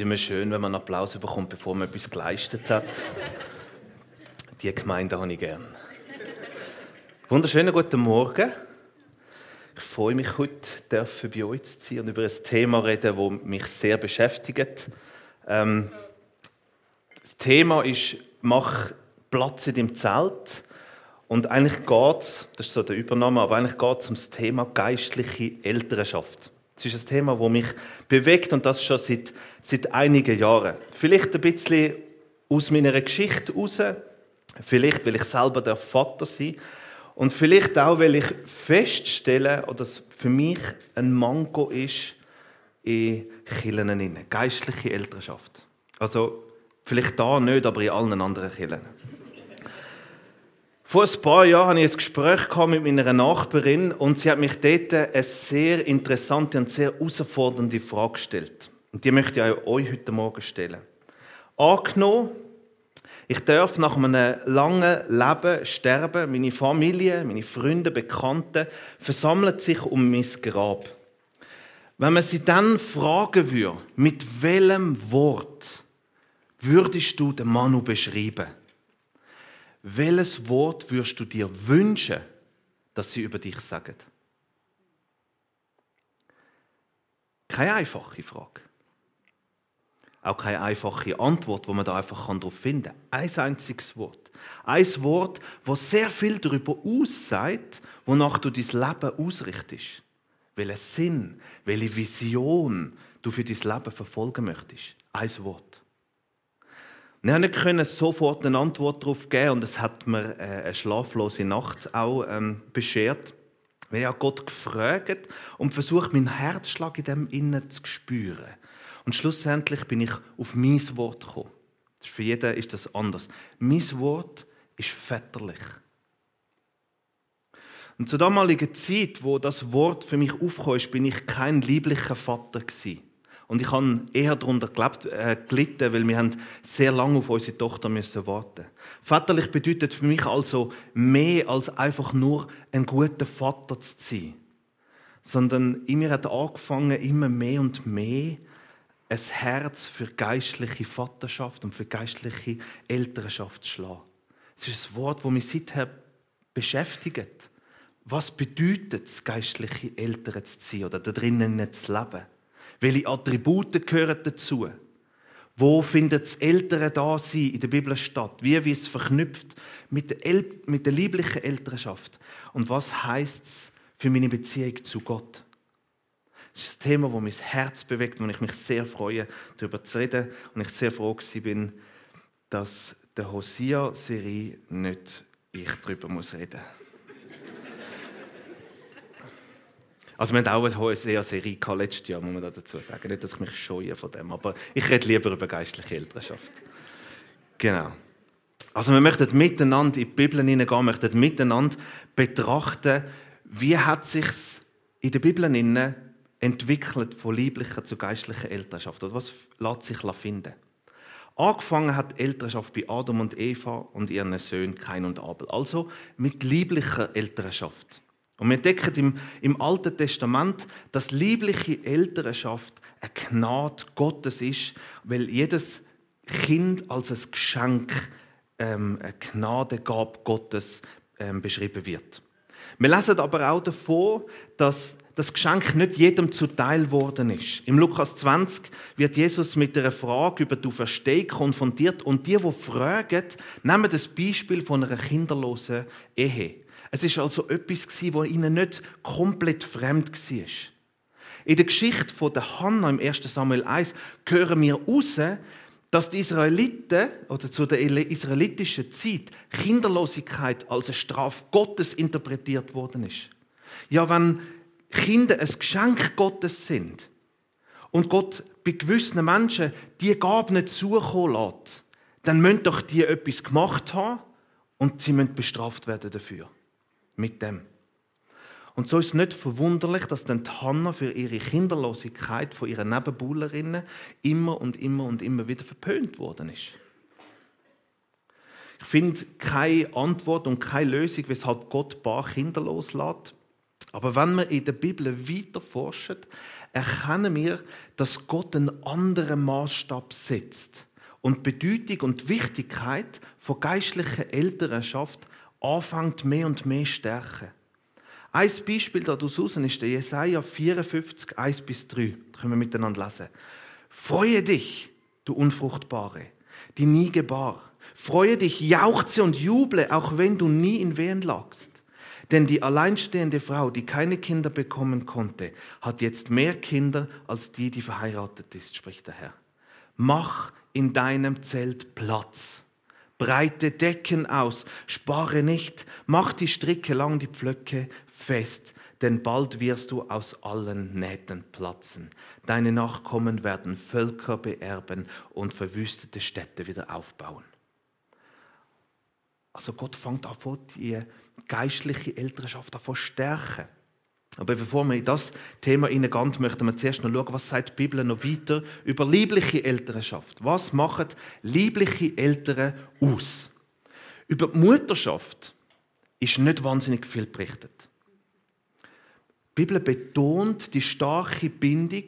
ist immer schön, wenn man Applaus bekommt, bevor man etwas geleistet hat. Die Gemeinde habe ich gern. Wunderschönen guten Morgen. Ich freue mich, heute bei euch zu sein und über ein Thema reden, das mich sehr beschäftigt. Ähm, das Thema ist, mach Platz in deinem Zelt. Und eigentlich geht es, das ist so der Übernahme, aber eigentlich geht es um das Thema geistliche Elternschaft. Das ist ein Thema, das mich bewegt und das schon seit, seit einigen Jahren. Vielleicht ein bisschen aus meiner Geschichte heraus, vielleicht weil ich selber der Vater sein und vielleicht auch, weil ich feststelle, es für mich ein Manko ist in Kirchen, geistliche Elternschaft. Also vielleicht da nicht, aber in allen anderen Kirchen. Vor ein paar Jahren hatte ich ein Gespräch mit meiner Nachbarin und sie hat mich dort eine sehr interessante und sehr herausfordernde Frage gestellt. Und die möchte ich euch heute Morgen stellen. Angenommen, ich darf nach einem langen Leben sterben, meine Familie, meine Freunde, Bekannte versammeln sich um mein Grab. Wenn man sie dann fragen würde, mit welchem Wort würdest du den Manu beschreiben? Welches Wort würdest du dir wünschen, dass sie über dich sagen? Keine einfache Frage. Auch keine einfache Antwort, wo man da einfach darauf finden kann. Ein einziges Wort. Ein Wort, das sehr viel darüber aussagt, wonach du dein Leben ausrichtest. Welchen Sinn, welche Vision du für dein Leben verfolgen möchtest. Ein Wort. Wir haben nicht sofort eine Antwort darauf geben und es hat mir äh, eine schlaflose Nacht auch ähm, beschert. Ich habe Gott gefragt und versucht, meinen Herzschlag in dem Innen zu spüren. Und schlussendlich bin ich auf mein Wort gekommen. Für jeden ist das anders. Mein Wort ist väterlich. Und zur damaligen Zeit, wo das Wort für mich aufkam, bin ich kein lieblicher Vater gewesen. Und ich habe eher darunter äh, gelitten, weil wir sehr lange auf unsere Tochter müssen warten. Vaterlich bedeutet für mich also mehr als einfach nur ein guter Vater zu sein, sondern in mir hat angefangen immer mehr und mehr ein Herz für geistliche Vaterschaft und für geistliche Elternschaft zu schlagen. Es ist ein Wort, das mich seither beschäftigt. Was bedeutet es, geistliche Eltern zu sein oder da drinnen zu leben? Welche Attribute gehören dazu? Wo findet das ältere Dasein in der Bibel statt? Wie wird es verknüpft mit der, El mit der lieblichen Elternschaft? Und was heißt es für meine Beziehung zu Gott? Das ist ein Thema, das mein Herz bewegt und ich mich sehr freue, darüber zu reden. Und ich sehr froh bin, dass der Hosea-Serie nicht ich darüber muss reden muss. Also wir haben auch eine hohe Serie letztes Jahr, muss man dazu sagen. Nicht, dass ich mich scheue von dem, aber ich rede lieber über geistliche Elternschaft. Genau. Also wir möchten miteinander in die Bibel hineingehen, möchten miteinander betrachten, wie hat sich in der Bibel entwickelt von lieblicher zu geistlicher Elternschaft. Oder was lässt sich finden? Angefangen hat Elternschaft bei Adam und Eva und ihren Söhnen Kain und Abel. Also mit lieblicher Elternschaft. Und wir entdecken im, im Alten Testament, dass liebliche Elternschaft eine Gnade Gottes ist, weil jedes Kind als ein Geschenk, ähm, eine Gnadegab Gottes ähm, beschrieben wird. Wir lesen aber auch davon, dass das Geschenk nicht jedem zuteil worden ist. Im Lukas 20 wird Jesus mit einer Frage über du Versteh konfrontiert und die, die fragen, nehmen das Beispiel von einer kinderlosen Ehe. Es ist also etwas, das ihnen nicht komplett fremd war. In der Geschichte von der Hannah im 1. Samuel 1 hören wir raus, dass die Israeliten oder zu der israelitischen Zeit Kinderlosigkeit als eine Strafe Gottes interpretiert worden ist. Ja, wenn Kinder ein Geschenk Gottes sind und Gott bei gewissen Menschen die Gabe nicht zukommen lässt, dann müssen doch die etwas gemacht haben und sie müssen bestraft werden dafür mit dem. Und so ist es nicht verwunderlich, dass dann Hannah für ihre Kinderlosigkeit von ihren Nebenbuhlerinnen immer und immer und immer wieder verpönt worden ist. Ich finde keine Antwort und keine Lösung, weshalb Gott paar Kinder loslässt. Aber wenn wir in der Bibel weiter forschen, erkennen wir, dass Gott einen anderen Maßstab setzt und die Bedeutung und Wichtigkeit von geistlicher Elternschaft anfängt mehr und mehr stärken. Ein Beispiel daraus ist der Jesaja 54, 1 bis 3. Das können wir miteinander lesen. Freue dich, du Unfruchtbare, die nie gebar. Freue dich, jauchze und juble, auch wenn du nie in Wehen lagst. Denn die alleinstehende Frau, die keine Kinder bekommen konnte, hat jetzt mehr Kinder als die, die verheiratet ist, spricht der Herr. Mach in deinem Zelt Platz. Breite Decken aus, spare nicht, mach die Stricke lang, die Pflöcke fest, denn bald wirst du aus allen Nähten platzen. Deine Nachkommen werden Völker beerben und verwüstete Städte wieder aufbauen. Also Gott fängt an, die geistliche Elternschaft an stärken. Aber bevor wir in das Thema hineingehen, möchten wir zuerst noch schauen, was sagt die Bibel noch weiter über liebliche Elternschaft. Was machen liebliche Eltern aus? Über die Mutterschaft ist nicht wahnsinnig viel berichtet. Die Bibel betont die starke Bindung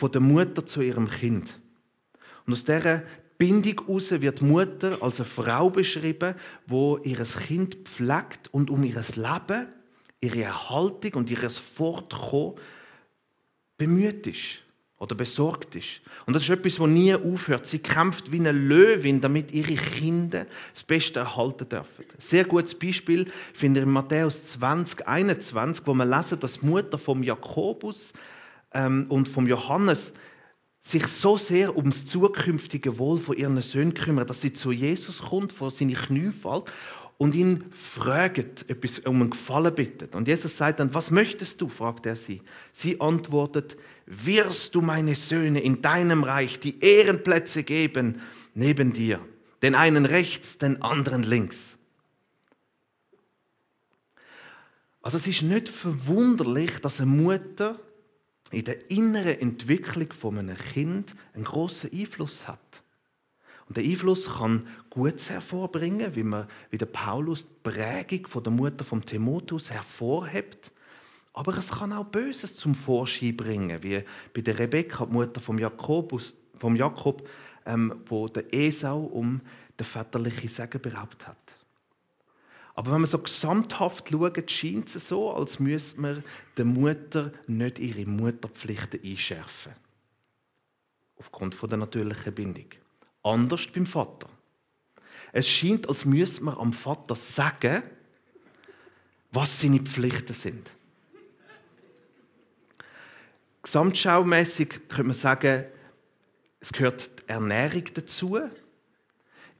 der Mutter zu ihrem Kind. Und aus dieser Bindung heraus wird die Mutter als eine Frau beschrieben, wo ihres Kind pflegt und um ihres Leben ihre Erhaltung und ihres Fortkommen bemüht ist oder besorgt ist. Und das ist etwas, was nie aufhört. Sie kämpft wie eine Löwin, damit ihre Kinder das Beste erhalten dürfen. Ein sehr gutes Beispiel finde ich in Matthäus 20, 21, wo man lesen, dass die Mutter vom Jakobus ähm, und vom Johannes sich so sehr ums zukünftige Wohl von ihren Söhnen kümmert, dass sie zu Jesus kommt, vor seine Knie fällt und ihn fragt, etwas um einen Gefallen bittet. Und Jesus sagt dann, was möchtest du? fragt er sie. Sie antwortet, wirst du meine Söhne in deinem Reich die Ehrenplätze geben neben dir, den einen rechts, den anderen links. Also es ist nicht verwunderlich, dass eine Mutter in der inneren Entwicklung von einem Kind einen großen Einfluss hat. Und der Einfluss kann Gutes hervorbringen, wie, man, wie der Paulus die Prägung von der Mutter von Timotheus hervorhebt. Aber es kann auch Böses zum Vorschein bringen, wie bei der Rebekka, die Mutter vom, Jakobus, vom Jakob, ähm, wo der Esau um den väterlichen Segen beraubt hat. Aber wenn man so gesamthaft schaut, scheint es so, als müsste man der Mutter nicht ihre Mutterpflichten einschärfen. Aufgrund der natürlichen Bindung. Anders beim Vater. Es scheint, als müsste man am Vater sagen, was seine Pflichten sind. Gesamtschaumässig könnte man sagen, es gehört die Ernährung dazu,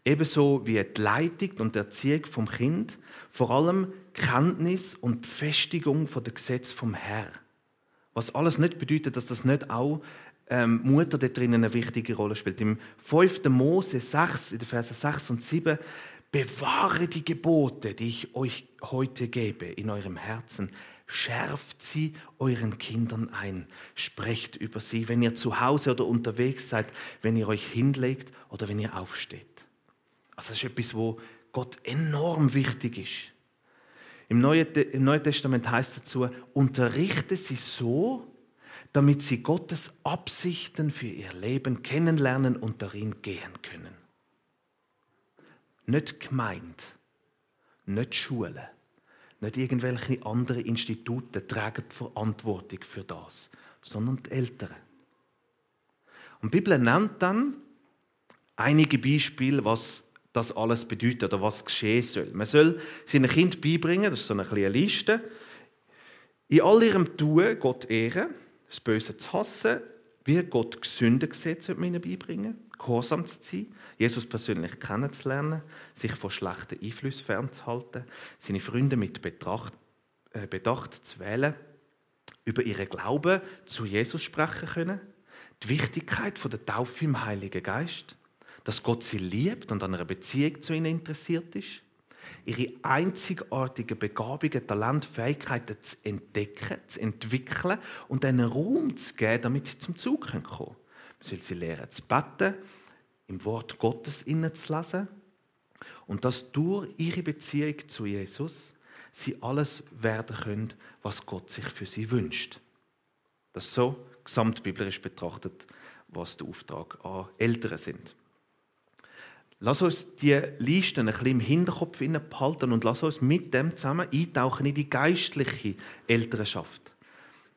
ebenso wie die Leitung und die Erziehung vom Kind, vor allem Kenntnis und Befestigung von der Gesetz vom Herr. Was alles nicht bedeutet, dass das nicht auch ähm, Mutter da drinnen eine wichtige Rolle spielt. Im 5. Mose 6, in den Versen 6 und 7, bewahre die Gebote, die ich euch heute gebe, in eurem Herzen. Schärft sie euren Kindern ein. Sprecht über sie, wenn ihr zu Hause oder unterwegs seid, wenn ihr euch hinlegt oder wenn ihr aufsteht. Also das ist etwas, wo Gott enorm wichtig ist. Im Neuen, Testament heißt es dazu, unterrichte sie so, damit sie Gottes Absichten für ihr Leben kennenlernen und darin gehen können. Nicht gemeint, nicht Schule, nicht irgendwelche andere Institute tragen die Verantwortung für das, sondern die Eltern. Und die Bibel nennt dann einige Beispiele, was das alles bedeutet oder was geschehen soll. Man soll seinen Kind beibringen, das ist so eine kleine Liste, in all ihrem Tun Gott ehren, das Böse zu hassen, wie Gott man ihnen beibringen, gehorsam zu sein, Jesus persönlich kennenzulernen, sich von schlechten Einflüssen fernzuhalten, seine Freunde mit Betracht, äh, Bedacht zu wählen, über ihren Glauben zu Jesus sprechen können, die Wichtigkeit der Taufe im Heiligen Geist, dass Gott sie liebt und an einer Beziehung zu ihnen interessiert ist, ihre einzigartigen Begabungen, Talente, Fähigkeiten zu entdecken, zu entwickeln und einen Raum zu geben, damit sie zum Zug kommen können. Man soll sie lernen zu beten, im Wort Gottes innen zu lesen und dass durch ihre Beziehung zu Jesus sie alles werden können, was Gott sich für sie wünscht. Das ist so gesamtbiblisch betrachtet, was der Auftrag an Eltern sind. Lass uns die Listen ein bisschen im Hinterkopf behalten und lass uns mit dem zusammen eintauchen in die geistliche Elternschaft.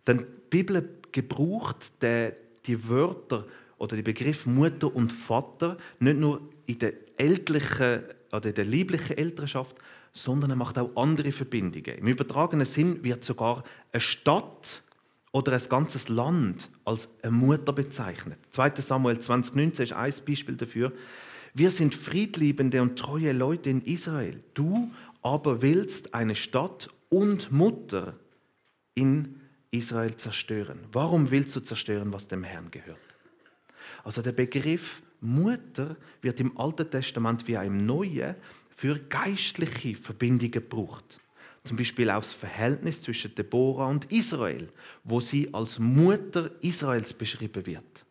Denn die Bibel gebraucht die Wörter oder die Begriff Mutter und Vater nicht nur in der elterlichen oder in der lieblichen Elternschaft, sondern er macht auch andere Verbindungen. Im übertragenen Sinn wird sogar eine Stadt oder ein ganzes Land als eine Mutter bezeichnet. 2. Samuel 2019 ist ein Beispiel dafür. Wir sind friedliebende und treue Leute in Israel. Du aber willst eine Stadt und Mutter in Israel zerstören. Warum willst du zerstören, was dem Herrn gehört? Also der Begriff Mutter wird im Alten Testament wie auch im Neuen für geistliche Verbindungen gebraucht. Zum Beispiel auch das Verhältnis zwischen Deborah und Israel, wo sie als Mutter Israels beschrieben wird.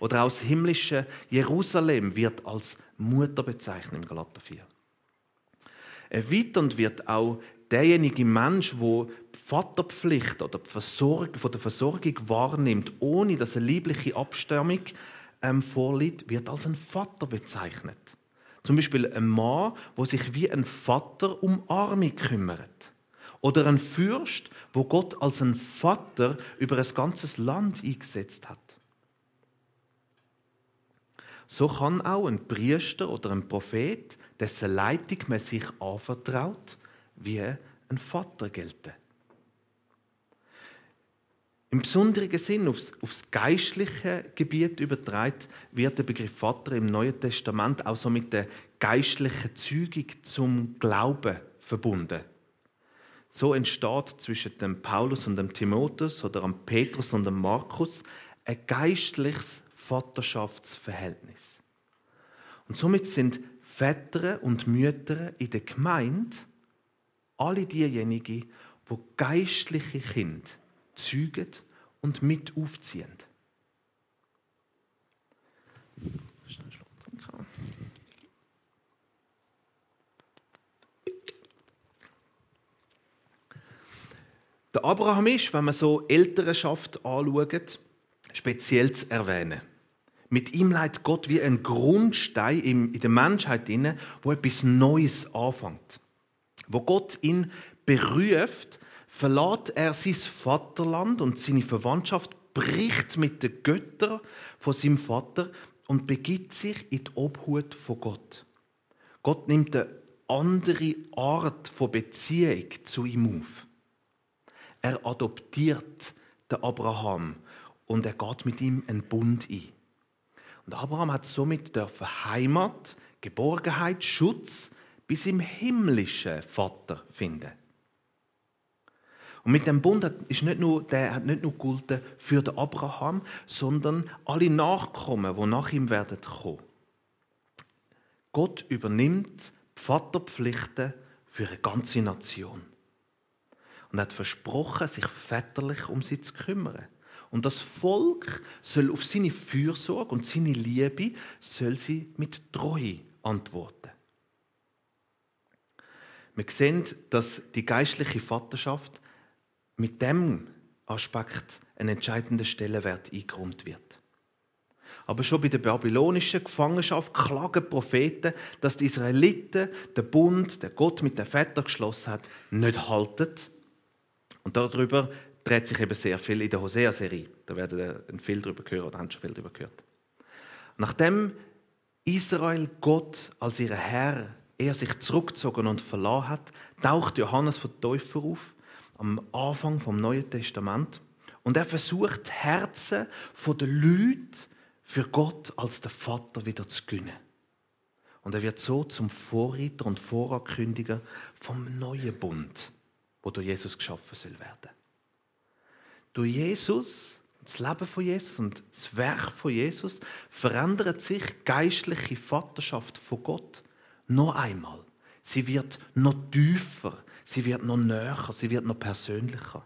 Oder das himmlische Jerusalem wird als Mutter bezeichnet im Galater 4. Erweiternd wird auch derjenige Mensch, der die Vaterpflicht oder die Versorgung, von der Versorgung wahrnimmt, ohne dass eine liebliche Abstammung ähm, vorliegt, wird als ein Vater bezeichnet. Zum Beispiel ein Mann, wo sich wie ein Vater um Arme kümmert. Oder ein Fürst, wo Gott als ein Vater über ein ganzes Land eingesetzt hat. So kann auch ein Priester oder ein Prophet, dessen Leitung man sich anvertraut, wie ein Vater gelten. Im besonderen Sinn aufs, aufs geistliche Gebiet übertragen wird der Begriff Vater im Neuen Testament auch so mit der geistlichen Zeugung zum Glauben verbunden. So entsteht zwischen dem Paulus und dem Timotheus oder dem Petrus und dem Markus ein geistliches Vaterschaftsverhältnis. Und somit sind Väter und Mütter in der Gemeinde alle diejenigen, die geistliche Kinder zeugen und mit aufziehen. Der Abraham ist, wenn man so Elternschaft anschaut, speziell zu erwähnen. Mit ihm leitet Gott wie ein Grundstein in der Menschheit inne, wo etwas Neues anfängt. Wo Gott ihn beruft, verlässt er sein Vaterland und seine Verwandtschaft, bricht mit den Göttern von seinem Vater und begibt sich in die Obhut von Gott. Gott nimmt eine andere Art von Beziehung zu ihm auf. Er adoptiert den Abraham und er geht mit ihm einen Bund ein. Und Abraham hat somit Heimat, Geborgenheit, Schutz bis im himmlischen Vater finden. Und mit dem Bund ist nicht nur, der hat nicht nur gegolten für den Abraham, sondern alle Nachkommen, die nach ihm werden kommen. Gott übernimmt die Vaterpflichten für eine ganze Nation. Und hat versprochen, sich väterlich um sie zu kümmern. Und das Volk soll auf seine Fürsorge und seine Liebe soll sie mit Treue antworten. Wir sehen, dass die geistliche Vaterschaft mit dem Aspekt einen entscheidenden Stellenwert eingeräumt wird. Aber schon bei der babylonischen Gefangenschaft klagen Propheten, dass die Israeliten den Bund, den Gott mit den Vätern geschlossen hat, nicht halten. Und darüber dreht sich eben sehr viel in der Hosea-Serie. Da werden wir viel darüber hören oder haben schon viel darüber gehört. Nachdem Israel Gott als ihr Herr er sich zurückgezogen und verlassen hat, taucht Johannes von Täufer auf am Anfang vom Neuen Testament und er versucht Herzen von den Leuten für Gott als der Vater wieder zu gewinnen. Und er wird so zum Vorreiter und Vorankündiger vom neuen Bund, wo durch Jesus geschaffen soll werden. Durch Jesus, das Leben von Jesus und das Werk von Jesus verändert sich geistliche Vaterschaft von Gott noch einmal. Sie wird noch tiefer, sie wird noch näher, sie wird noch persönlicher.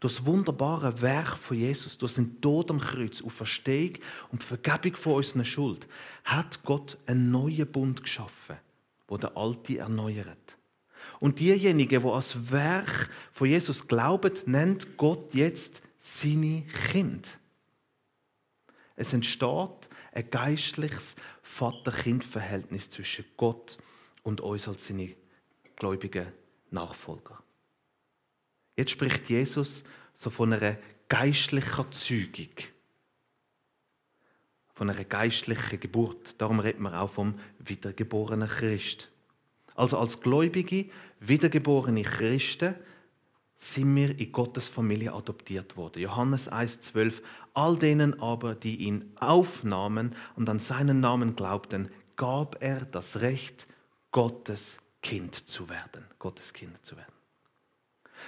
Durch das wunderbare Werk von Jesus, durch den Tod am Kreuz, auf Verstehung und Vergebung von unserer Schuld, hat Gott einen neuen Bund geschaffen, wo der alte erneuert. Und diejenigen, die als Werk von Jesus glauben, nennt Gott jetzt seine Kind. Es entsteht ein geistliches Vater-Kind-Verhältnis zwischen Gott und uns als seine gläubigen Nachfolger. Jetzt spricht Jesus so von einer geistlichen Zeugung. Von einer geistlichen Geburt. Darum redet man auch vom wiedergeborenen Christ. Also als gläubige, wiedergeborene Christen sind wir in Gottes Familie adoptiert worden. Johannes 1,12. All denen aber, die ihn aufnahmen und an seinen Namen glaubten, gab er das Recht, Gottes Kind zu werden. Gottes Kind zu werden.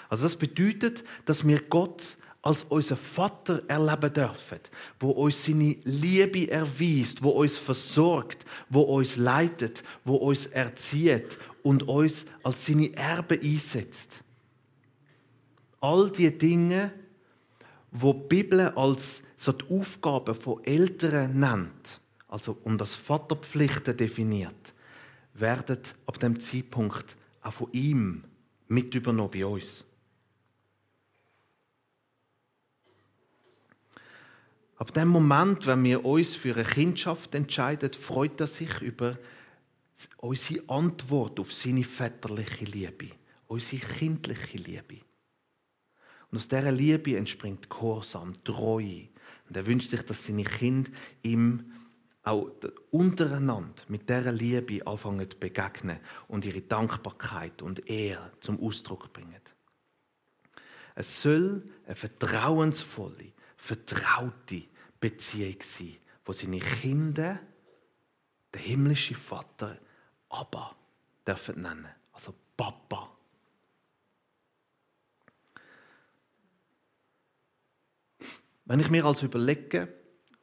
Also das bedeutet, dass wir Gott als unser Vater erleben dürfen, wo uns seine Liebe erweist, wo uns versorgt, wo uns leitet, wo uns erzieht und uns als seine Erbe einsetzt. All die Dinge, wo die Bibel als so die Aufgaben von Eltern nennt, also um das Vaterpflichten definiert, werden ab dem Zeitpunkt auch von ihm mit übernommen bei uns. Ab dem Moment, wenn wir uns für eine Kindschaft entscheiden, freut er sich über unsere Antwort auf seine väterliche Liebe, unsere kindliche Liebe. Und aus dieser Liebe entspringt Gehorsam, Treue. Und er wünscht sich, dass seine Kinder ihm auch untereinander mit dieser Liebe anfangen zu begegnen und ihre Dankbarkeit und Ehre zum Ausdruck bringen. Es soll eine vertrauensvolle, vertraute Beziehung sein, wo seine Kinder der himmlische Vater Abba dürfen nennen, also Papa. Wenn ich mir also überlege,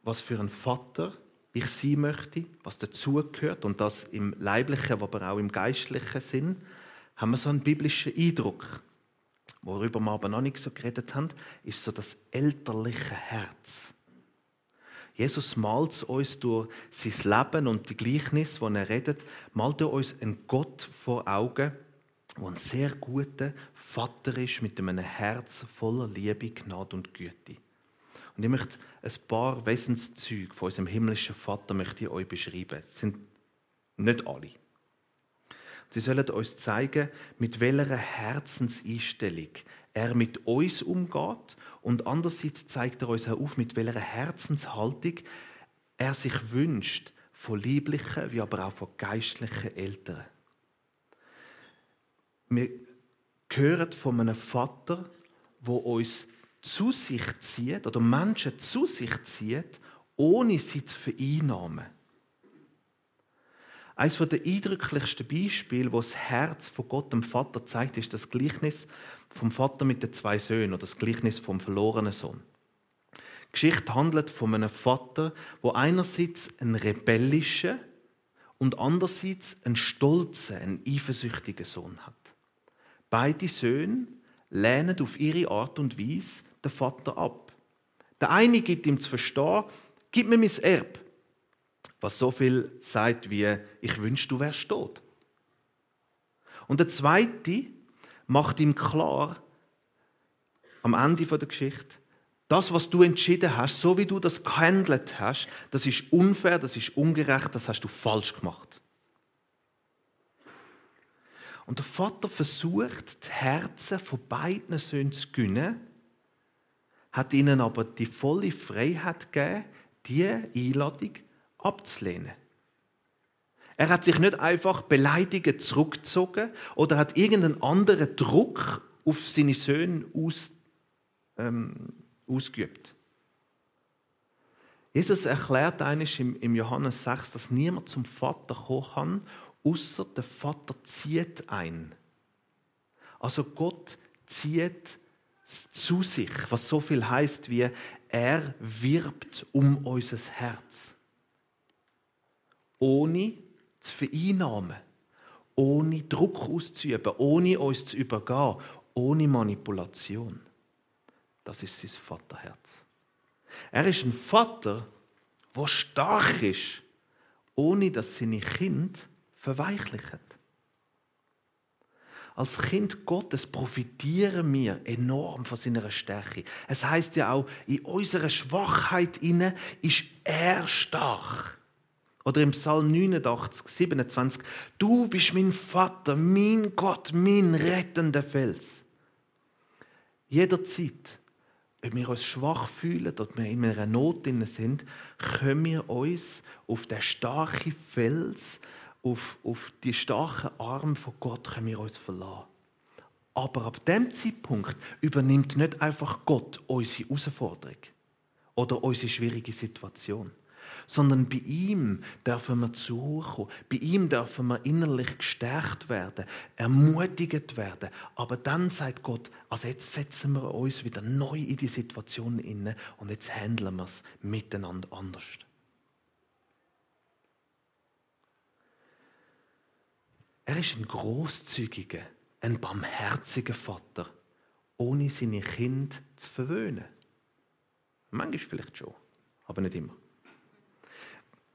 was für ein Vater ich sein möchte, was dazugehört und das im leiblichen, aber auch im geistlichen Sinn, haben wir so einen biblischen Eindruck. Worüber wir aber noch nicht so geredet haben, ist so das elterliche Herz. Jesus malt uns durch sein Leben und die Gleichnis, wo er redet, malt er uns einen Gott vor Augen, der ein sehr guter Vater ist mit einem Herz voller Liebe, Gnade und Güte. Und ich möchte ein paar Wesenszüge von unserem himmlischen Vater möchte ich euch beschreiben. Das sind nicht alle. Sie sollen uns zeigen, mit welcher Herzenseinstellung er mit uns umgeht und andererseits zeigt er uns auch auf, mit welcher Herzenshaltung er sich wünscht von lieblichen wie aber auch von geistlichen Eltern. Wir hören von einem Vater, wo uns zu sich zieht oder Menschen zu sich zieht, ohne sie zu vereinnahmen. Eines der eindrücklichsten Beispiele, wo das Herz von Gott dem Vater zeigt, ist das Gleichnis vom Vater mit den zwei Söhnen oder das Gleichnis vom verlorenen Sohn. Die Geschichte handelt von einem Vater, wo einerseits einen rebellischen und andererseits einen stolzen, einen eifersüchtigen Sohn hat. Beide Söhne lehnen auf ihre Art und Weise den Vater ab. Der eine gibt ihm zu verstehen, gib mir mein Erb. Was so viel sagt wie, ich wünsche, du wärst tot. Und der zweite macht ihm klar, am Ende der Geschichte, das, was du entschieden hast, so wie du das gehandelt hast, das ist unfair, das ist ungerecht, das hast du falsch gemacht. Und der Vater versucht, die Herzen von beiden Söhnen zu gewinnen, hat ihnen aber die volle Freiheit gegeben, diese Einladung abzulehnen. Er hat sich nicht einfach beleidigend zurückgezogen oder hat irgendeinen anderen Druck auf seine Söhne aus, ähm, ausgeübt. Jesus erklärt eines im, im Johannes 6, dass niemand zum Vater kommen kann, außer der Vater zieht ein. Also Gott zieht zu sich, was so viel heißt wie er wirbt um unser Herz. Ohne zu vereinnahmen, ohne Druck auszuüben, ohne uns zu übergehen, ohne Manipulation. Das ist sein Vaterherz. Er ist ein Vater, der stark ist, ohne dass seine Kind verweichlichen. Als Kind Gottes profitieren wir enorm von seiner Stärke. Es heißt ja auch, in unserer Schwachheit inne ist er stark. Oder im Psalm 89, 27, du bist mein Vater, mein Gott, mein rettender Fels. Jederzeit, ob wir uns schwach fühlen oder wir in einer Not sind, können wir uns auf den starken Fels, auf, auf die starken Arme von Gott können wir uns verlassen. Aber ab dem Zeitpunkt übernimmt nicht einfach Gott unsere Herausforderung oder unsere schwierige Situation, sondern bei ihm dürfen wir kommen. Bei ihm dürfen wir innerlich gestärkt werden, ermutigt werden. Aber dann sagt Gott, also jetzt setzen wir uns wieder neu in die Situation inne und jetzt handeln wir es miteinander anders. Er ist ein großzügiger, ein barmherziger Vater, ohne seine Kinder zu verwöhnen. Manchmal vielleicht schon, aber nicht immer.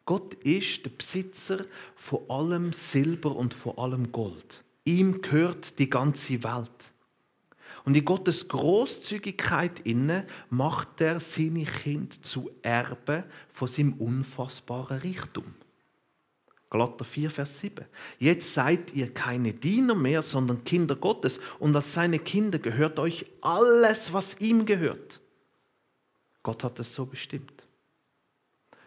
Gott ist der Besitzer von allem Silber und von allem Gold. Ihm gehört die ganze Welt. Und in Gottes Großzügigkeit inne macht er seine Kinder zu Erben von seinem unfassbaren Reichtum. Galater 4, Vers 7. Jetzt seid ihr keine Diener mehr, sondern Kinder Gottes. Und als seine Kinder gehört euch alles, was ihm gehört. Gott hat es so bestimmt.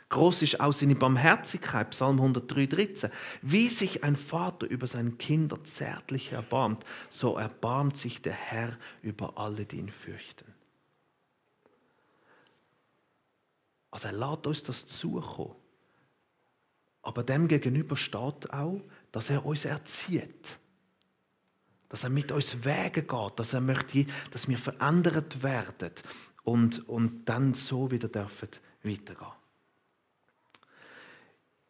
Groß ist auch seine Barmherzigkeit, Psalm 103, 13. Wie sich ein Vater über seine Kinder zärtlich erbarmt, so erbarmt sich der Herr über alle, die ihn fürchten. Also er lässt uns das zukommen. Aber dem gegenüber steht auch, dass er uns erzieht. Dass er mit uns Wege geht, dass er möchte, dass wir verändert werden und, und dann so wieder dürfen weitergehen.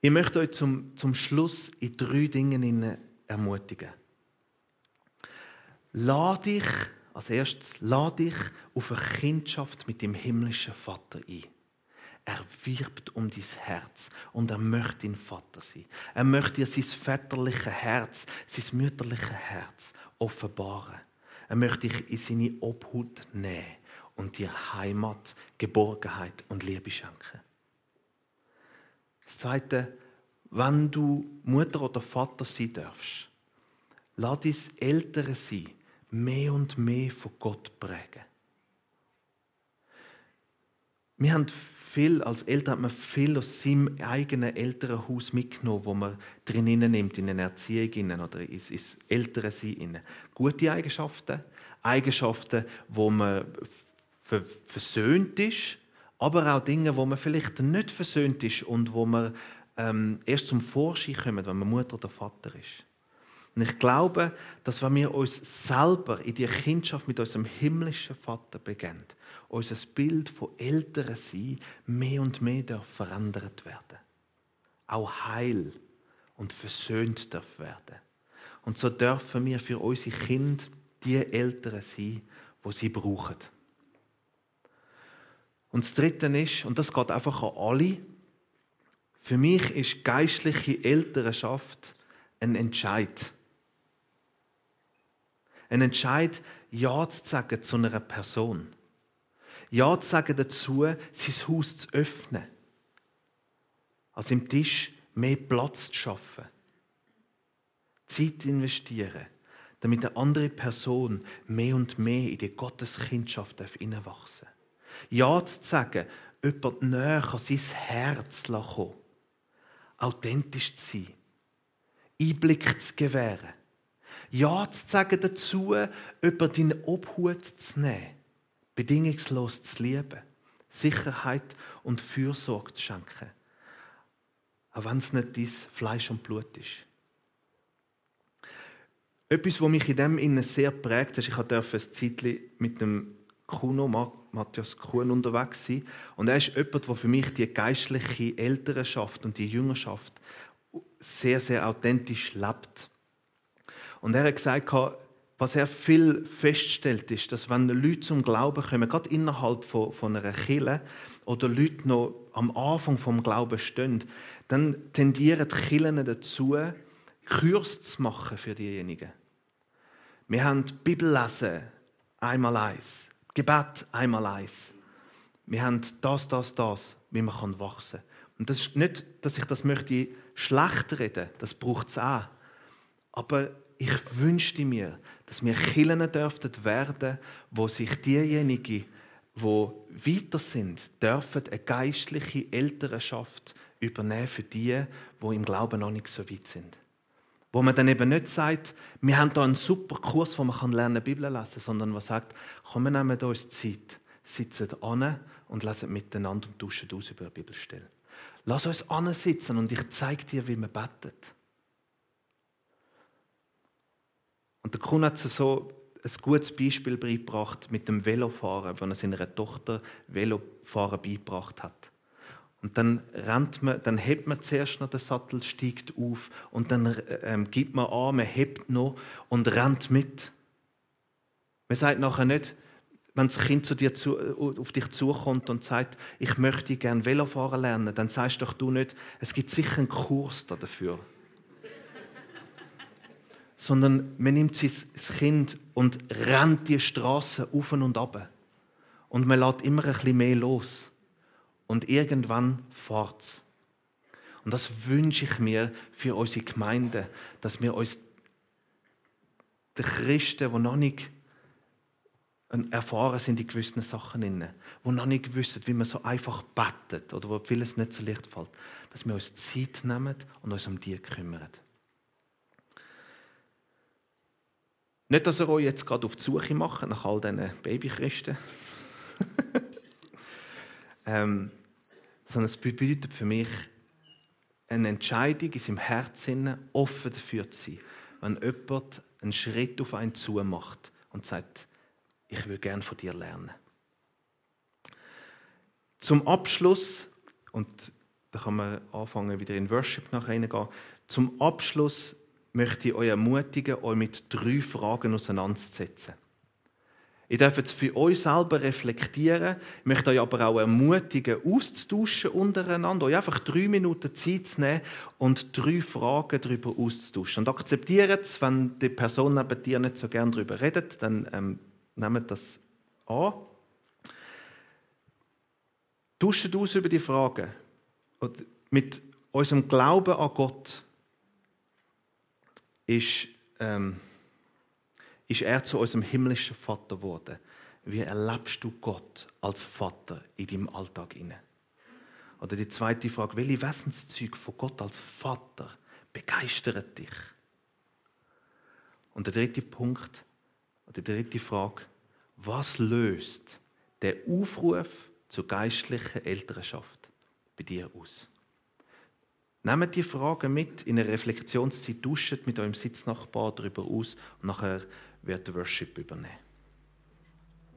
Ich möchte euch zum, zum Schluss in drei Dingen ermutigen. Lade dich, als erstes, lade dich auf eine Kindschaft mit dem himmlischen Vater ein. Er wirbt um dein Herz und er möchte dein Vater sein. Er möchte dir sein väterliches Herz, sein mütterliches Herz offenbaren. Er möchte dich in seine Obhut nehmen und dir Heimat, Geborgenheit und Liebe schenken. Das Zweite, wenn du Mutter oder Vater sein darfst, lass dein Ältere sein mehr und mehr von Gott prägen. Wir haben viel, als Eltern hat man viel aus seinem eigenen älteren Haus mitgenommen, wo man drinnen nimmt, in eine Erziehung oder ins, ins ältere Sein. Gute Eigenschaften, Eigenschaften, wo man versöhnt ist, aber auch Dinge, wo man vielleicht nicht versöhnt ist und wo man ähm, erst zum Vorschein kommt, wenn man Mutter oder Vater ist. Und ich glaube, dass wenn wir uns selber in die Kindschaft mit unserem himmlischen Vater beginnen, unser Bild von älteren Sein mehr und mehr darf verändert werden. Auch heil und versöhnt darf werden. Und so dürfen wir für unsere Kinder die Älteren sein, wo sie brauchen. Und das Dritte ist, und das geht einfach an alle, für mich ist geistliche Elternschaft ein Entscheid. Ein Entscheid, Ja zu sagen zu einer Person. Ja zu sagen dazu, sein Haus zu öffnen. Also im Tisch mehr Platz zu schaffen. Zeit investieren, damit eine andere Person mehr und mehr in die Gotteskindschaft hineinwachsen darf. Ja zu sagen, jemand näher an sein Herz kommen. Authentisch zu sein. Einblick zu gewähren. Ja zu sagen dazu, jemand in Obhut zu nehmen bedingungslos zu lieben, Sicherheit und Fürsorge zu schenken, auch wenn es nicht dein Fleisch und Blut ist. Etwas, was mich in dem Innen sehr prägt, ist, ich durfte ein Zeitchen mit dem Kuno, Matthias Kuhn, unterwegs sein. Und er ist jemand, der für mich die geistliche Elternschaft und die Jüngerschaft sehr, sehr authentisch lebt. Und er hat gesagt, was er viel feststellt, ist, dass wenn Leute zum Glauben kommen, gerade innerhalb von, von einer Kirche oder Leute noch am Anfang vom Glauben stehen, dann tendieren die Kirchen dazu, Kurs zu machen für diejenigen. Wir haben Bibel lesen, einmal eins. Gebet, einmal eins. Wir haben das, das, das, wie man wachsen kann. Und das ist nicht, dass ich das möchte schlecht reden, das braucht es auch. Aber ich wünschte mir, dass wir Killen dürften werden, wo sich diejenigen, die weiter sind, dürfen eine geistliche Elternschaft übernehmen für die, die im Glauben noch nicht so weit sind. Wo man dann eben nicht sagt, wir haben da einen super Kurs, wo man lernen Bibel lesen sondern man sagt, komm, wir nehmen uns Zeit, sitzen an und lesen miteinander und tauschen aus über eine Bibelstelle. Lass uns ansitzen und ich zeige dir, wie man betet. Und der Kuhn hat so ein gutes Beispiel beigebracht mit dem Velofahren, wenn er seiner Tochter Velofahren beigebracht hat. Und dann rennt man, dann hebt man zuerst noch den Sattel, steigt auf und dann ähm, gibt man an, man hebt noch und rennt mit. Man sagt nachher nicht, wenn das Kind zu dir zu, auf dich zukommt und sagt, ich möchte gerne Velofahren lernen, dann sagst doch du nicht, es gibt sicher einen Kurs dafür. Sondern man nimmt das Kind und rennt die Straße auf und ab. Und man lässt immer ein bisschen mehr los. Und irgendwann es. Und das wünsche ich mir für unsere Gemeinde, dass wir uns den Christen, die noch nicht erfahren sind in gewissen Sachen, die noch nicht wissen, wie man so einfach betet oder wo vieles nicht so leicht fällt, dass wir uns Zeit nehmen und uns um die kümmern. Nicht, dass ihr euch jetzt gerade auf die Suche macht nach all diesen Babychristen. Ähm, sondern es bedeutet für mich, eine Entscheidung in seinem Herzen offen dafür zu sein. Wenn jemand einen Schritt auf einen zu macht und sagt, ich will gern von dir lernen. Zum Abschluss, und da kann man anfangen, wieder in Worship nachher Zum Abschluss möchte ich euch ermutigen, euch mit drei Fragen auseinanderzusetzen. Ihr dürft es für euch selber reflektieren. Ich möchte euch aber auch ermutigen, auszutauschen untereinander, euch einfach drei Minuten Zeit zu nehmen und drei Fragen darüber auszutauschen. Und akzeptiert es, wenn die Person neben dir nicht so gerne darüber redet, dann ähm, nehmt das an. Tauscht aus über die Fragen. Und mit unserem Glauben an Gott ist, ähm, ist er zu unserem himmlischen Vater geworden. Wie erlebst du Gott als Vater in deinem Alltag inne? Oder die zweite Frage, welche Wesenszüge von Gott als Vater begeistern dich? Und der dritte Punkt, oder die dritte Frage, was löst der Aufruf zur geistlichen Elternschaft bei dir aus? Nehmt die Fragen mit in eine Reflexionszeit, duscht mit eurem Sitznachbar darüber aus und nachher ved et worship-øyeblikk.